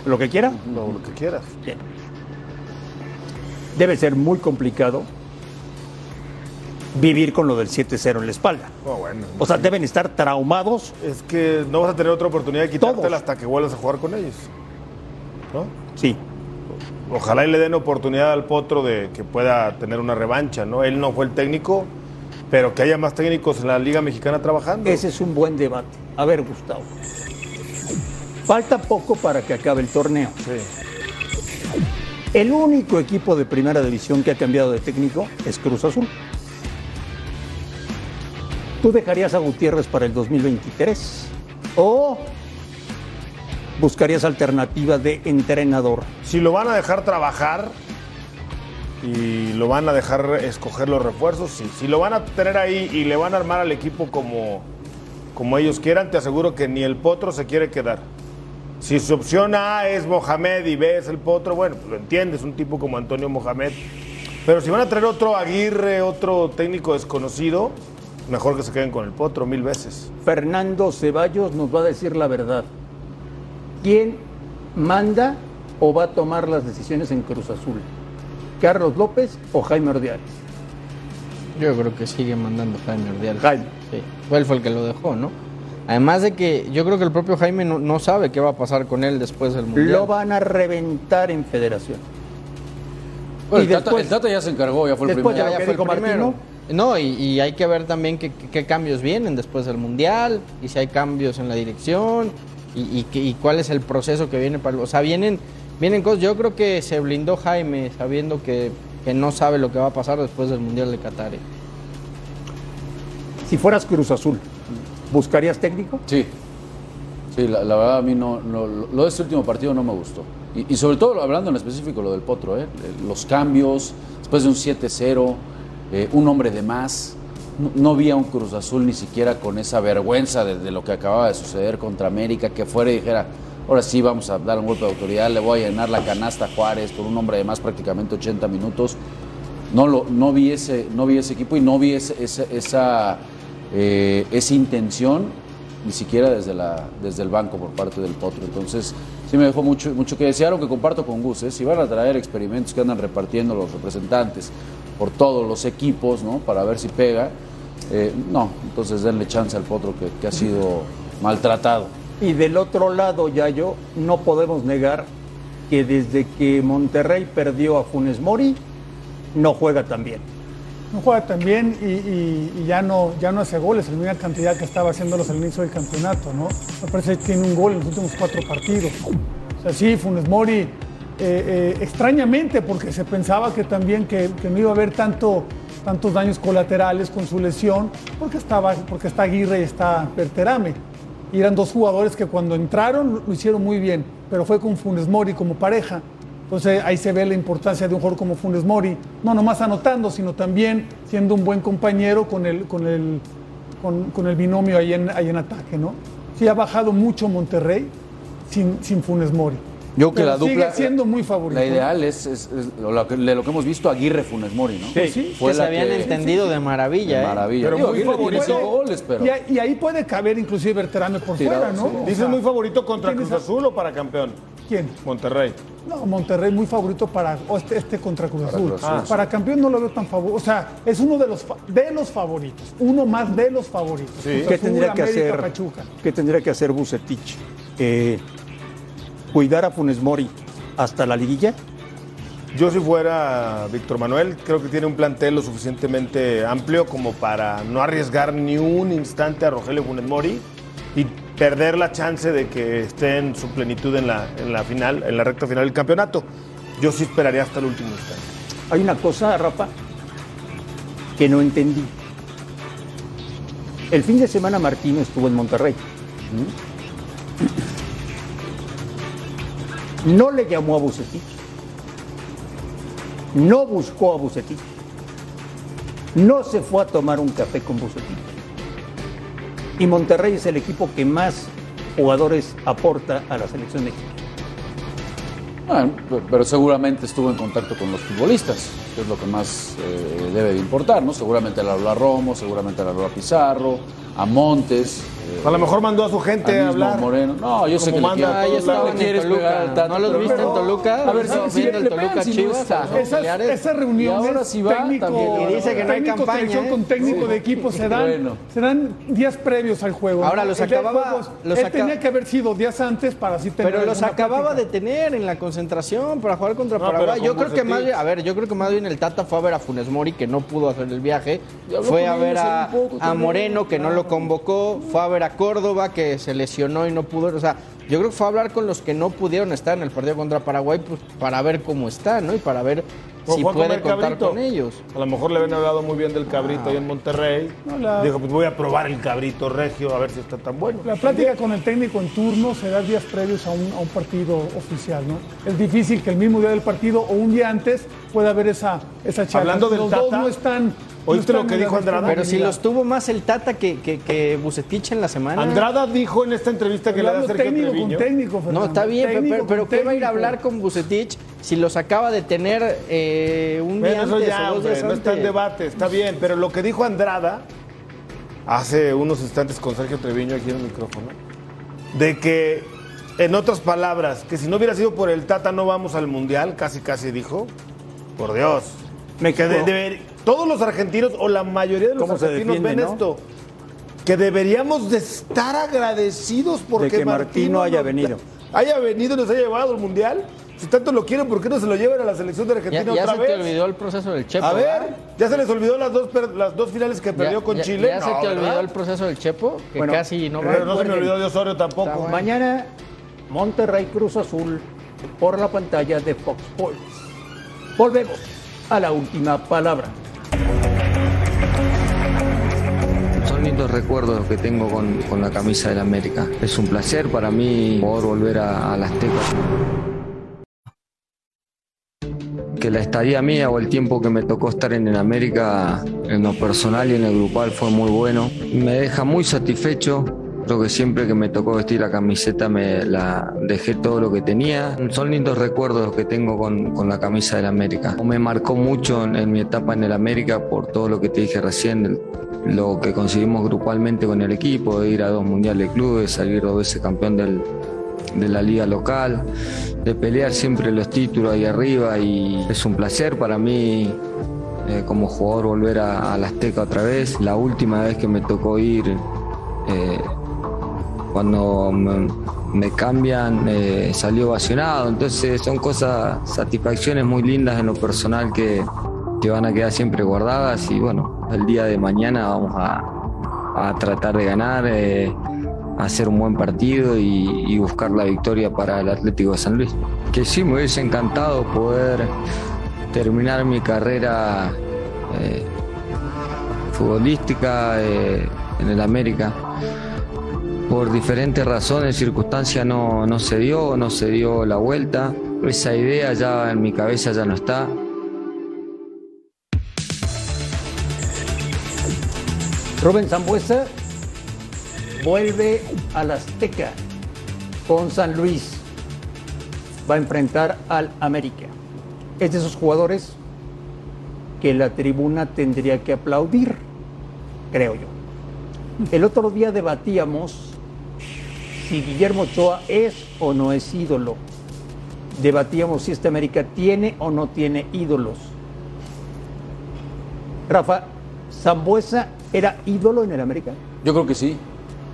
¿Lo que quiera? Lo, lo que quieras. Bien. Debe ser muy complicado vivir con lo del 7-0 en la espalda. No, bueno. O sea, deben estar traumados. Es que no vas a tener otra oportunidad de quitártela hasta que vuelvas a jugar con ellos. ¿No? Sí. Ojalá y le den oportunidad al Potro de que pueda tener una revancha, ¿no? Él no fue el técnico, pero que haya más técnicos en la Liga Mexicana trabajando. Ese es un buen debate. A ver, Gustavo. Falta poco para que acabe el torneo. El único equipo de primera división que ha cambiado de técnico es Cruz Azul. ¿Tú dejarías a Gutiérrez para el 2023? ¿O buscarías alternativa de entrenador? Si lo van a dejar trabajar y lo van a dejar escoger los refuerzos, sí. Si lo van a tener ahí y le van a armar al equipo como, como ellos quieran, te aseguro que ni el Potro se quiere quedar. Si su opción A es Mohamed y B es el Potro, bueno, pues lo entiendes, un tipo como Antonio Mohamed. Pero si van a traer otro Aguirre, otro técnico desconocido, mejor que se queden con el Potro mil veces. Fernando Ceballos nos va a decir la verdad. ¿Quién manda o va a tomar las decisiones en Cruz Azul? ¿Carlos López o Jaime Ordiales? Yo creo que sigue mandando Jaime Ordiales. Jaime. Sí. Él fue el que lo dejó, ¿no? Además de que yo creo que el propio Jaime no, no sabe qué va a pasar con él después del Mundial. Lo van a reventar en federación. Bueno, Y el, Tata, después- el Tata ya se encargó, ya fue el primero. ya que fue el primero. No, y, y hay que ver también qué, cambios vienen después del Mundial y si hay cambios en la dirección y, y cuál es el proceso que viene para... O sea, vienen, vienen cosas... Yo creo que se blindó Jaime sabiendo que, que no sabe lo que va a pasar después del Mundial de Qatar. ¿eh? Si fueras Cruz Azul, ¿buscarías técnico? Sí. Sí, la, verdad a mí no, no- lo de este último partido no me gustó. Y, y sobre todo hablando en específico lo del Potro, ¿eh? los cambios, después de un 7-0, eh, un hombre de más. No, vi a un Cruz Azul ni siquiera con esa vergüenza de, lo que acababa de suceder contra América, que fuera y dijera, ahora sí vamos a dar un golpe de autoridad, le voy a llenar la canasta a Juárez con un hombre de más prácticamente 80 minutos. No, lo, no, vi, ese, no vi ese equipo y no vi ese- ese- esa, eh, esa intención ni siquiera desde, la, desde el banco por parte del Potro. Entonces, sí me dejó mucho, mucho que desear, aunque comparto con Gus. ¿eh? Si van a traer experimentos que andan repartiendo los representantes por todos los equipos, ¿no? Para ver si pega, eh, no. Entonces, denle chance al Potro que, que ha sido maltratado. Y del otro lado, Yayo, no podemos negar que desde que Monterrey perdió a Funes Mori, no juega tan bien. No juega tan bien y, ya, no, ya no hace goles, la misma cantidad que estaba haciéndolos al inicio del campeonato, ¿no? Parece que tiene un gol en los últimos cuatro partidos. O sea, sí, Funes Mori, eh, eh, extrañamente, porque se pensaba que también que, que no iba a haber tanto, tantos daños colaterales con su lesión, porque, estaba, porque está Aguirre y está Berterame. Y eran dos jugadores que cuando entraron lo hicieron muy bien, pero fue con Funes Mori como pareja Entonces ahí se ve la importancia de un jugador como Funes Mori, no nomás anotando, sino también siendo un buen compañero con el, con el, con, con el binomio ahí en, ahí en ataque, ¿no? Sí ha bajado mucho Monterrey sin, sin Funes Mori. Yo creo que la dupla. Sigue siendo muy favorito. La ideal es, es- es lo, que, de lo que hemos visto Aguirre Funes Mori, ¿no? Sí, sí. Fue que se habían entendido de maravilla. de ¿eh? maravilla. Pero muy favorito. cinco goles, pero. Y, ahí- y ahí puede caber inclusive Berterame por Tirado, fuera, ¿no? sí. O Dices sea, muy favorito contra ¿quién Cruz Azul o para campeón. ¿Quién? Monterrey. No, Monterrey muy favorito para este, este contra Cruz Para Azul. Cruz Azul, Ah. Para campeón no lo veo tan favorito. O sea, es uno de los fa- de los favoritos, uno más de los favoritos. Cruz ¿Qué Azul, tendría que América, hacer? Pachuca. ¿Qué tendría que hacer Bucetich? Eh, ¿Cuidar a Funes Mori hasta la liguilla? Yo si fuera Víctor Manuel, creo que tiene un plantel lo suficientemente amplio como para no arriesgar ni un instante a Rogelio Funes Mori y perder la chance de que esté en su plenitud en la, en la final, en la recta final del campeonato. Yo sí esperaría hasta el último instante. Hay una cosa, Rafa, que no entendí. El fin de semana Martino estuvo en Monterrey. ¿Mm? No le llamó a Bucetich. No buscó a Bucetich. No se fue a tomar un café con Bucetich. Y Monterrey es el equipo que más jugadores aporta a la selección mexicana. Bueno, pe- pero seguramente estuvo en contacto con los futbolistas, que es lo que más eh, debe de importar, ¿no? Seguramente le habló a Romo, seguramente le habló a Pizarro, a Montes. A lo mejor mandó a su gente a hablar. Moreno. No, yo sé que le manda quiere- a todos le lados. estaban en quieres Toluca. pegar al Tata, ¿No los pero viste en Toluca? A ver, si, el Toluca Chivas, está. a- Esas, Familiares. esas reuniones Y ahora sí va, técnico, también. Y dice que no hay técnico, campaña, ¿eh? con técnico Sí. de equipo se dan, Bueno. se dan días previos al juego. Ahora los acababa- juegos, los él tenía que haber sido días antes para así tener Pero los acababa de tener en la concentración para jugar contra Paraguay. Yo creo que más a ver, yo creo que más bien el Tata fue a ver a Funes Mori que no pudo hacer el viaje, fue a ver a. Moreno que no lo convocó, fue a ver a Córdoba que se lesionó y no pudo, o sea, yo creo que fue a hablar con los que no pudieron estar en el partido contra Paraguay pues, para ver cómo está, ¿no? Y para ver si puede contar cabrito. con ellos. A lo mejor le habían hablado muy bien del cabrito ahí en Monterrey. No, Dijo, pues voy a probar el cabrito regio a ver si está tan bueno. La plática con el técnico en turno se da días previos a un, a un partido oficial, ¿no? Es difícil que el mismo día del partido o un día antes pueda haber esa, esa charla. Hablando del Los dos Tata, no están. ¿Oíste lo que dijo Andrada? Pero si los tuvo más el Tata que, que, que Bucetich en la semana. Andrada dijo en esta entrevista que le hablo Sergio técnico Treviño. con técnico, Fernando. No, está bien, Técnico pero, ¿qué va a ir a hablar con Bucetich si los acaba de tener eh, un día eso antes ya, o dos hombre, días no está en antes? debate, está bien. Pero lo que dijo Andrada hace unos instantes con Sergio Treviño aquí en el micrófono, de que, en otras palabras, que si no hubiera sido por el Tata no vamos al Mundial, casi casi dijo, por Dios. México. Que de- todos los argentinos, o la mayoría de los ¿Cómo se argentinos defiende, ven no? esto, que deberíamos de estar agradecidos porque De que Martino haya nos- venido. Haya venido y nos haya llevado al Mundial. Si tanto lo quieren, ¿por qué no se lo llevan a la selección de Ya, Argentina ya otra se vez? te olvidó el proceso del Chepo. A ver, ¿verdad? ya se les olvidó las dos, las dos finales que perdió Ya- con ya- Chile. Ya se te ¿verdad? olvidó el proceso del Chepo, que Bueno, casi no va. Pero no se me olvidó de Osorio tampoco. Bueno. Mañana Monterrey Cruz Azul por la pantalla de Fox Sports. Volvemos a la última palabra. Son lindos recuerdos los que tengo con, con la camisa del América. Es un placer para mí poder volver a, las Azteca. Que la estadía mía o el tiempo que me tocó estar en el América, en lo personal y en el grupal, fue muy bueno. Me deja muy satisfecho. Creo que siempre que me tocó vestir la camiseta me la dejé todo lo que tenía. Son lindos recuerdos los que tengo con, con la camisa del América. Me marcó mucho en, mi etapa en el América por todo lo que te dije recién, lo que conseguimos grupalmente con el equipo, de ir a dos mundiales de clubes, salir dos veces campeón del, de la liga local, de pelear siempre los títulos ahí arriba y es un placer para mí eh, como jugador volver a, a la Azteca otra vez. La última vez que me tocó ir, eh, cuando me, cambian, eh, salí ovacionado. Entonces son cosas, satisfacciones muy lindas en lo personal que, que van a quedar siempre guardadas y bueno, el día de mañana vamos a, a tratar de ganar. eh, hacer un buen partido y, y buscar la victoria para el Atlético de San Luis. Que sí, me hubiese encantado poder terminar mi carrera eh, futbolística eh, en el América. Por diferentes razones, circunstancias no, no se dio, no se dio la vuelta. esa idea ya en mi cabeza ya no está. Rubén Zambuesa vuelve al Azteca con San Luis. Va a enfrentar al América. Es de esos jugadores que la tribuna tendría que aplaudir, creo yo. El otro día debatíamos si Guillermo Ochoa es o no es ídolo. Debatíamos si esta América tiene o no tiene ídolos. Rafa, ¿Zambuesa era ídolo en el América? Yo creo que sí.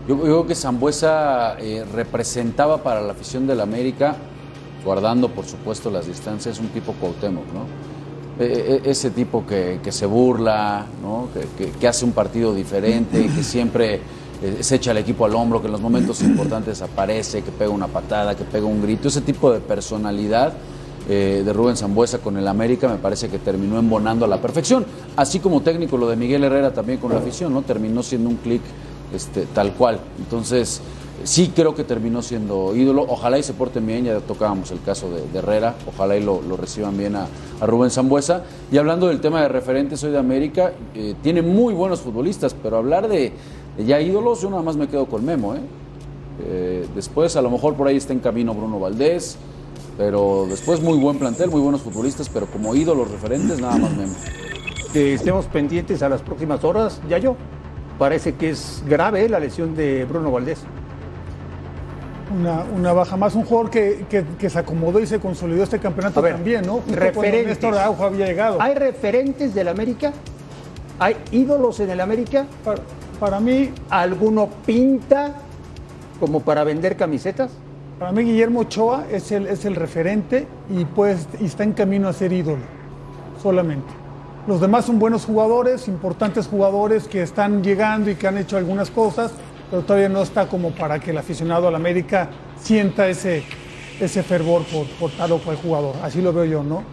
Yo, creo que Zambuesa eh, representaba para la afición del América, guardando por supuesto las distancias, un tipo Cuauhtémoc, ¿no? Eh, eh, ese tipo que, que se burla, ¿no? que, hace un partido diferente, que siempre se echa el equipo al hombro, que en los momentos importantes aparece, que pega una patada, que pega un grito. Ese tipo de personalidad eh, de Rubén Zambuesa con el América me parece que terminó embonando a la perfección. Así como técnico lo de Miguel Herrera también con la afición, ¿no? Terminó siendo un clic este, tal cual. Entonces, sí creo que terminó siendo ídolo. Ojalá y se porten bien, ya tocábamos el caso de, Herrera, ojalá y lo, lo reciban bien a, Rubén Zambuesa. Y hablando del tema de referentes hoy de América, eh, tiene muy buenos futbolistas, pero hablar de ya ídolos, yo nada más me quedo con Memo. ¿eh? Eh, después, a lo mejor por ahí está en camino Bruno Valdés, pero después muy buen plantel, muy buenos futbolistas, pero como ídolos referentes, nada más Memo. Que estemos pendientes a las próximas horas, ya yo. Parece que es grave la lesión de Bruno Valdés. Una, una baja más, un jugador que, que- que se acomodó y se consolidó este campeonato ver, también, ¿no? Justo referentes. Néstor Araujo había llegado. ¿Hay referentes del América? ¿Hay ídolos en el América? Para, mí. ¿Alguno pinta como para vender camisetas? Para mí Guillermo Ochoa es el, es el referente y, pues, y está en camino a ser ídolo, solamente. Los demás son buenos jugadores, importantes jugadores que están llegando y que han hecho algunas cosas, pero todavía no está como para que el aficionado al América sienta ese, ese fervor por, por tal o cual jugador. Así lo veo yo, ¿no?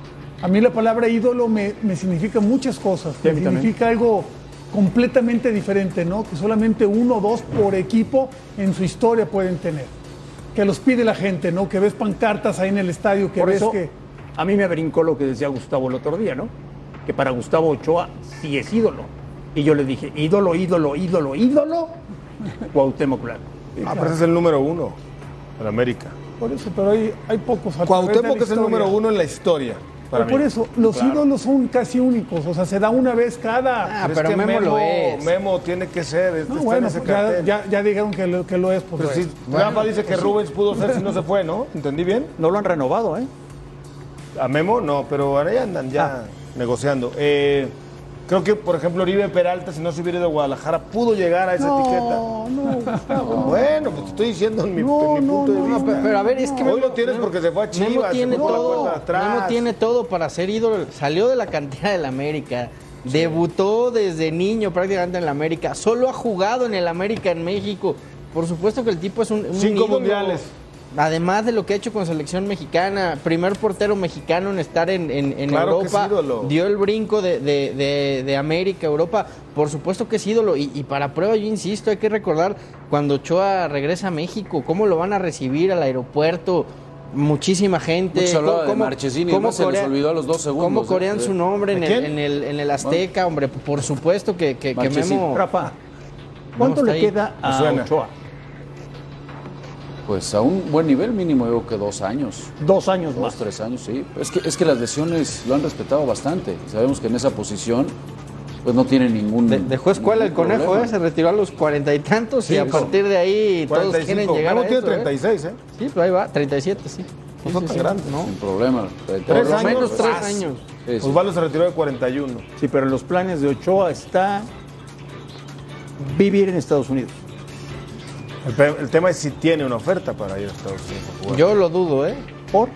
A mí la palabra ídolo me, me significa muchas cosas. Sí, Me significa algo completamente diferente, ¿no? Que solamente uno o dos por equipo en su historia pueden tener. Que los pide la gente, ¿no? Que ves pancartas ahí en el estadio, que Por ves eso, que... a mí me brincó lo que decía Gustavo el otro día, ¿no? Que para Gustavo Ochoa sí es ídolo. Y yo le dije, ídolo, ídolo, ídolo, ídolo, Cuauhtémoc Blanco. Ah, pero ese es el número uno en América. Por eso, pero hay, hay pocos. Cuauhtémoc es el número uno en la historia. Para por mí. eso, los Claro. ídolos son casi únicos, o sea, se da una vez cada... Ah, pero, es que Memo, Memo tiene que ser. Este No, bueno, ese pues ya, ya, ya dijeron que lo, que lo es. Pues Pero lo sí, es. Rafa dice que pues sí. Rubens pudo ser si no se fue, ¿no? ¿Entendí bien? No lo han renovado, ¿eh? A Memo no, pero ahora ya andan ya Ah. negociando. Eh, creo que, por ejemplo, Oribe Peralta, si no se hubiera ido a Guadalajara, pudo llegar a esa No, etiqueta. no, Gustavo. Bueno, pues te estoy diciendo en mi, en mi punto de vista. pero, pero a ver, es que Hoy lo tienes porque se fue a Chivas. Memo se tiene fue por la todo, atrás. Memo tiene todo para ser ídolo. Salió de la cantera del América, debutó desde niño prácticamente en el América, solo ha jugado en el América en México. Por supuesto que el tipo es un, un Cinco ídolo. mundiales. Además de lo que ha hecho con selección mexicana, primer portero mexicano en estar en, en- en Claro que es Europa, ídolo. dio el brinco de, de- de- de América, Europa, por supuesto que es ídolo. Y, y para prueba, yo insisto, hay que recordar cuando Ochoa regresa a México, cómo lo van a recibir al aeropuerto. Muchísima gente. Mucho cómo- de Marchesini, cómo. Se les corea- olvidó a los dos segundos, Cómo ¿eh? corean su nombre en ¿De el, en, el, en el Azteca, hombre. Por supuesto que, que, que. Memo. Rafa, ¿cuánto le ahí. queda a. Ochoa? Pues a un buen nivel mínimo, yo creo que dos años. Dos años Dos, más. tres años, sí. Es que, es que las lesiones lo han respetado bastante. Sabemos que en esa posición pues no tiene ningún De- dejó escuela el conejo. ¿eh? se retiró a los cuarenta y tantos y a eso. partir de ahí todos 45. quieren llegar Memo a tiene eso, ¿eh? 36, ¿eh? Sí, pero ahí va, 37, sí. No son tan grandes. ¿no? Sin problema. Tres Por lo años, menos tres años. Sí, sí. Osvaldo se retiró de 41. Sí, pero en los planes de Ochoa está vivir en Estados Unidos. El, pe- el tema es si tiene una oferta para ir a Estados Unidos a jugar. Yo lo dudo, ¿eh? ¿Por?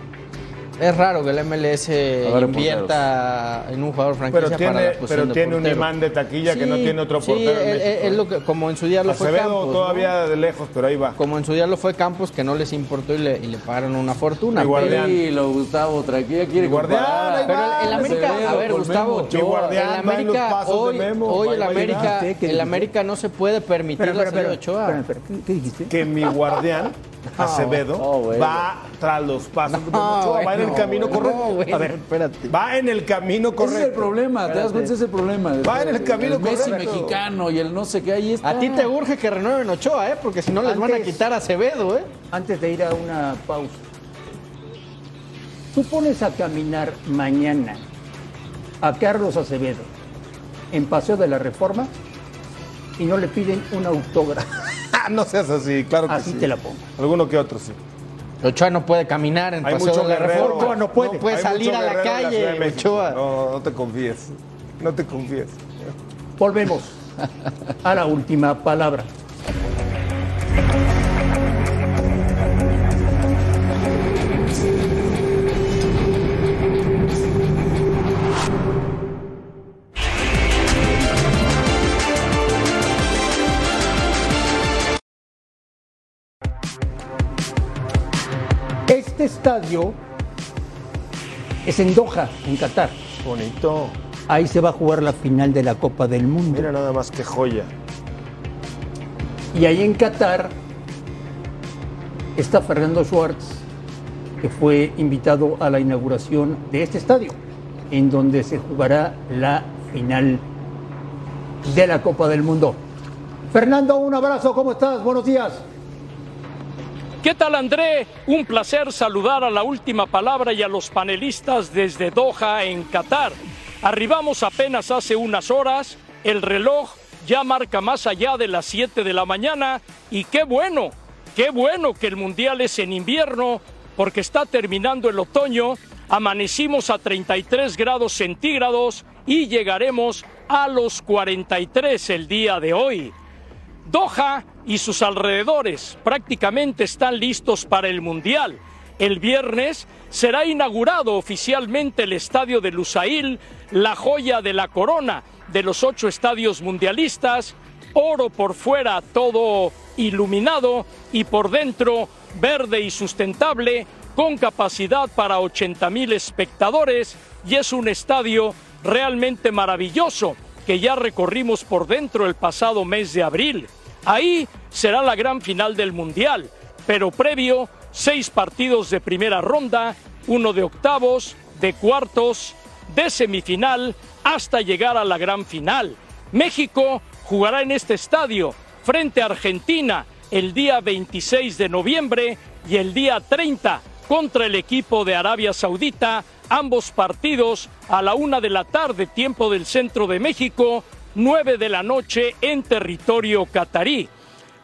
Es raro que el MLS ver, invierta en un jugador franquicia pero tiene, para la posición pero de tiene un imán de taquilla que no tiene otro sí, portero en es- México. es- es lo que, como en su día lo fue Campos, ¿no? todavía de lejos, pero ahí va. Como en su día lo fue Campos, que no les importó y le, y le pagaron una fortuna. Y Guardián. pero- Sí, lo Gustavo, tranquila, quiere Guardián, comparar. ahí Pero va, el, el América, Acevedo a ver, Gustavo, Mi Guardián el América, hoy, Memo, hoy el. América, ¿Qué el? América no se puede permitir la salida de espera, Ochoa. espera, espera. ¿Qué, qué dijiste? Que mi guardián Acevedo no, bueno. va tras los pasos de Ochoa, va en el camino bueno, correcto. a ver, espérate. va en el camino correcto. Ese es el problema, te das cuenta, ese es el problema. Va en el camino Messi correcto. mexicano y el no sé qué, ahí está. A ti te urge que renueven Ochoa, ¿eh? Porque si no les van a quitar a Acevedo, ¿eh? Antes de ir a una pausa, tú pones a caminar mañana a Carlos Acevedo en Paseo de la Reforma y no le piden un autógrafo. no seas así, claro que Así sí. te la pongo. Alguno que otro, sí. Ochoa no puede caminar en Hay Paseo mucho de la guerrero. Reforma. Ochoa no puede. No puede Hay salir a la calle. Ochoa. No, no te confíes. No te confíes. Volvemos a la última palabra. Estadio es en Doha, en Qatar. Bonito. Ahí se va a jugar la final de la Copa del Mundo. Mira nada más que joya. Y ahí en Qatar está Fernando Schwartz, que fue invitado a la inauguración de este estadio, en donde se jugará la final de la Copa del Mundo. Fernando, un abrazo, ¿cómo estás? Buenos días. ¿Qué tal André? Un placer saludar a la última palabra y a los panelistas desde Doha, en Qatar. Arribamos apenas hace unas horas, el reloj ya marca más allá de las 7 de la mañana y qué bueno, qué bueno que el Mundial es en invierno porque está terminando el otoño, amanecimos a 33 grados centígrados y llegaremos a los 43 el día de hoy. Doha y sus alrededores prácticamente están listos para el Mundial. El viernes será inaugurado oficialmente el estadio de Lusail, la joya de la corona de los ocho estadios mundialistas, oro por fuera todo iluminado y por dentro verde y sustentable, con capacidad para 80 mil espectadores y es un estadio realmente maravilloso que ya recorrimos por dentro el pasado mes de abril. Ahí será la gran final del Mundial, pero previo seis partidos de primera ronda, uno de octavos, de cuartos, de semifinal, hasta llegar a la gran final. México jugará en este estadio frente a Argentina el día 26 de noviembre y el día 30 contra el equipo de Arabia Saudita, ambos partidos a la una de la tarde, tiempo del centro de México, 9 de la noche en territorio catarí.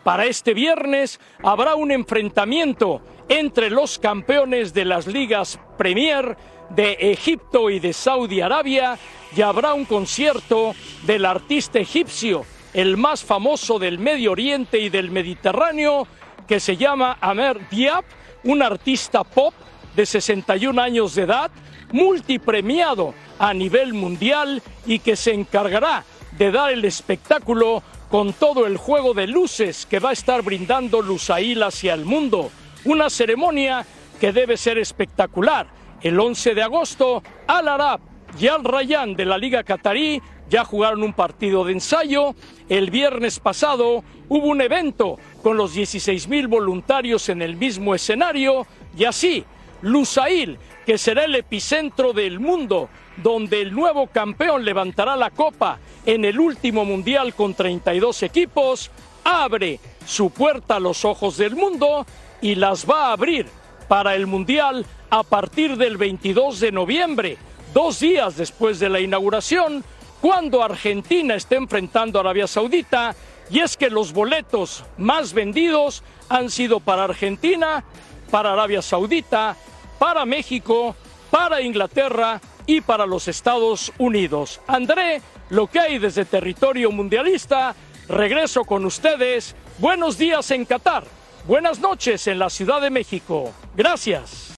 Para este viernes habrá un enfrentamiento entre los campeones de las ligas Premier de Egipto y de Saudi Arabia y habrá un concierto del artista egipcio, el más famoso del Medio Oriente y del Mediterráneo, que se llama Amer Diab, un artista pop de 61 años de edad, multipremiado a nivel mundial y que se encargará de dar el espectáculo con todo el juego de luces que va a estar brindando Lusail hacia el mundo. Una ceremonia que debe ser espectacular. El 11 de agosto, Al Arab y Al Rayyan de la Liga Qatarí ya jugaron un partido de ensayo. El viernes pasado hubo un evento con los 16 mil voluntarios en el mismo escenario y así Lusail, que será el epicentro del mundo, donde el nuevo campeón levantará la copa en el último mundial con 32 equipos, abre su puerta a los ojos del mundo y las va a abrir para el mundial a partir del 22 de noviembre, dos días después de la inauguración, cuando Argentina esté enfrentando a Arabia Saudita, y es que los boletos más vendidos han sido para Argentina, para Arabia Saudita, para México, para Inglaterra y para los Estados Unidos. André, lo que hay desde territorio mundialista, regreso con ustedes. Buenos días en Qatar, buenas noches en la Ciudad de México. Gracias.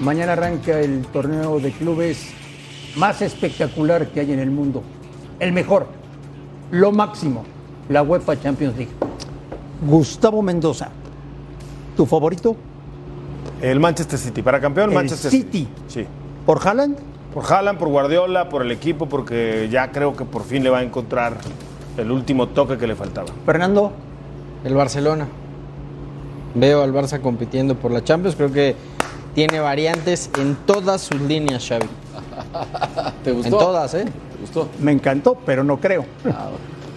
Mañana arranca el torneo de clubes más espectacular que hay en el mundo. El mejor, lo máximo, la UEFA Champions League. Gustavo Mendoza, ¿tu favorito? El Manchester City. Para campeón, El Manchester City. Sí. ¿Por Haaland? Por Haaland, por Guardiola, por el equipo, porque ya creo que por fin le va a encontrar el último toque que le faltaba. Fernando. El Barcelona. Veo al Barça compitiendo por la Champions. Creo que tiene variantes en todas sus líneas, Xavi. ¿Te gustó? En todas, ¿eh? ¿Te gustó? Me encantó, pero no creo.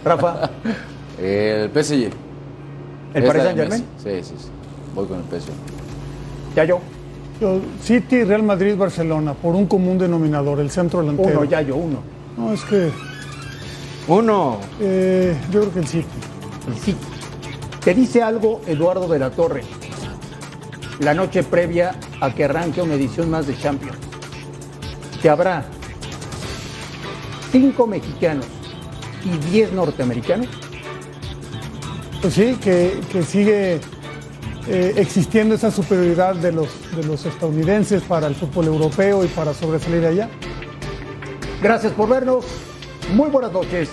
Rafa. El PSG. ¿El Paris Saint-Germain? Messi. Sí, sí, sí. Voy con el PSG. Ya yo. Yo, City, Real Madrid, Barcelona, por un común denominador, el centro delantero. Uno, ya yo, uno. No, es que Uno. eh, yo creo que el City. El City. Te dice algo Eduardo de la Torre, la noche previa a que arranque una edición más de Champions. Que habrá cinco mexicanos y diez norteamericanos. Pues sí, que, que sigue eh, existiendo esa superioridad de los, de los estadounidenses para el fútbol europeo y para sobresalir allá. Gracias por vernos. Muy buenas noches.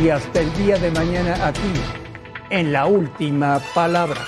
Y hasta el día de mañana aquí, en la última palabra.